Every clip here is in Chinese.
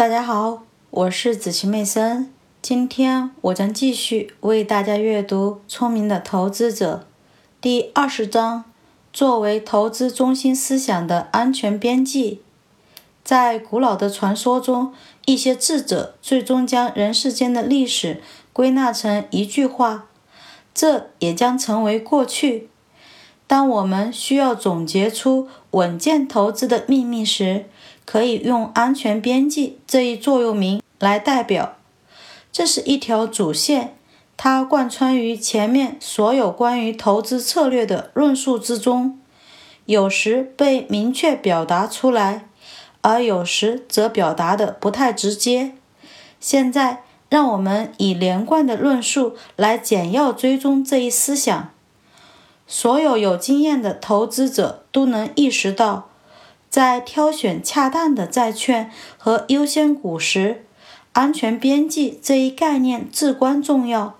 大家好，我是子琪妹森。今天我将继续为大家阅读《聪明的投资者》第二十章。作为投资中心思想的安全边际，在古老的传说中，一些智者最终将人世间的历史归纳成一句话：这也将成为过去。当我们需要总结出稳健投资的秘密时，可以用“安全边际”这一座右铭来代表。这是一条主线，它贯穿于前面所有关于投资策略的论述之中，有时被明确表达出来，而有时则表达的不太直接。现在，让我们以连贯的论述来简要追踪这一思想。所有有经验的投资者都能意识到。在挑选恰当的债券和优先股时，安全边际这一概念至关重要。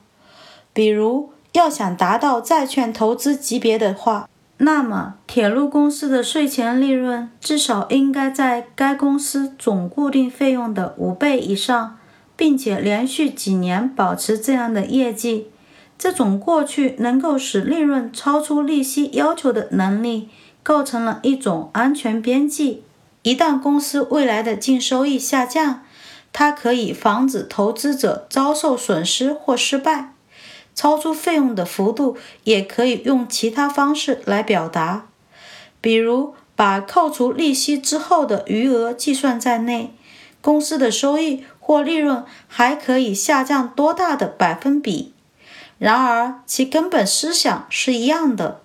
比如，要想达到债券投资级别的话，那么铁路公司的税前利润至少应该在该公司总固定费用的五倍以上，并且连续几年保持这样的业绩。这种过去能够使利润超出利息要求的能力。构成了一种安全边际。一旦公司未来的净收益下降，它可以防止投资者遭受损失或失败。超出费用的幅度也可以用其他方式来表达，比如把扣除利息之后的余额计算在内，公司的收益或利润还可以下降多大的百分比。然而，其根本思想是一样的。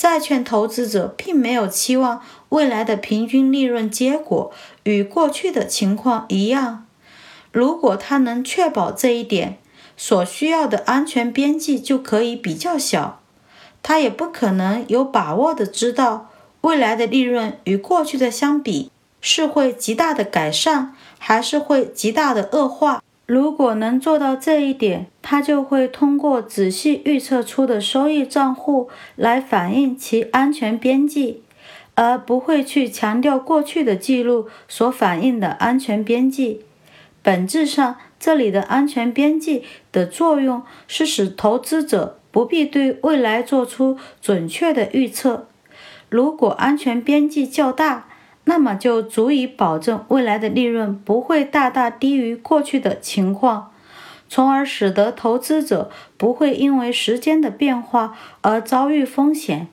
债券投资者并没有期望未来的平均利润结果与过去的情况一样。如果他能确保这一点，所需要的安全边际就可以比较小。他也不可能有把握的知道未来的利润与过去的相比是会极大的改善，还是会极大的恶化。如果能做到这一点，他就会通过仔细预测出的收益账户来反映其安全边际，而不会去强调过去的记录所反映的安全边际。本质上，这里的安全边际的作用是使投资者不必对未来做出准确的预测。如果安全边际较大，那么就足以保证未来的利润不会大大低于过去的情况，从而使得投资者不会因为时间的变化而遭遇风险。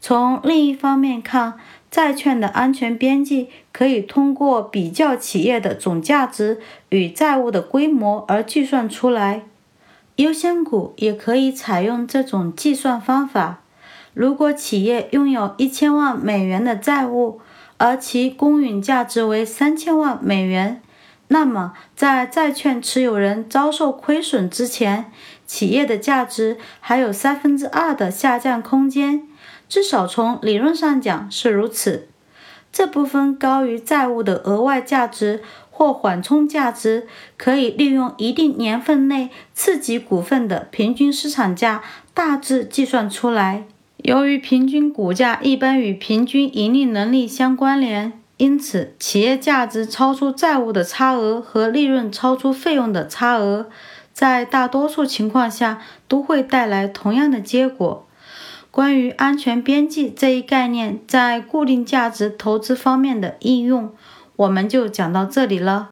从另一方面看，债券的安全边际可以通过比较企业的总价值与债务的规模而计算出来。优先股也可以采用这种计算方法。如果企业拥有一千万美元的债务，而其公允价值为三千万美元，那么在债券持有人遭受亏损之前，企业的价值还有三分之二的下降空间，至少从理论上讲是如此。这部分高于债务的额外价值或缓冲价值，可以利用一定年份内次级股份的平均市场价大致计算出来。由于平均股价一般与平均盈利能力相关联，因此企业价值超出债务的差额和利润超出费用的差额，在大多数情况下都会带来同样的结果。关于安全边际这一概念在固定价值投资方面的应用，我们就讲到这里了。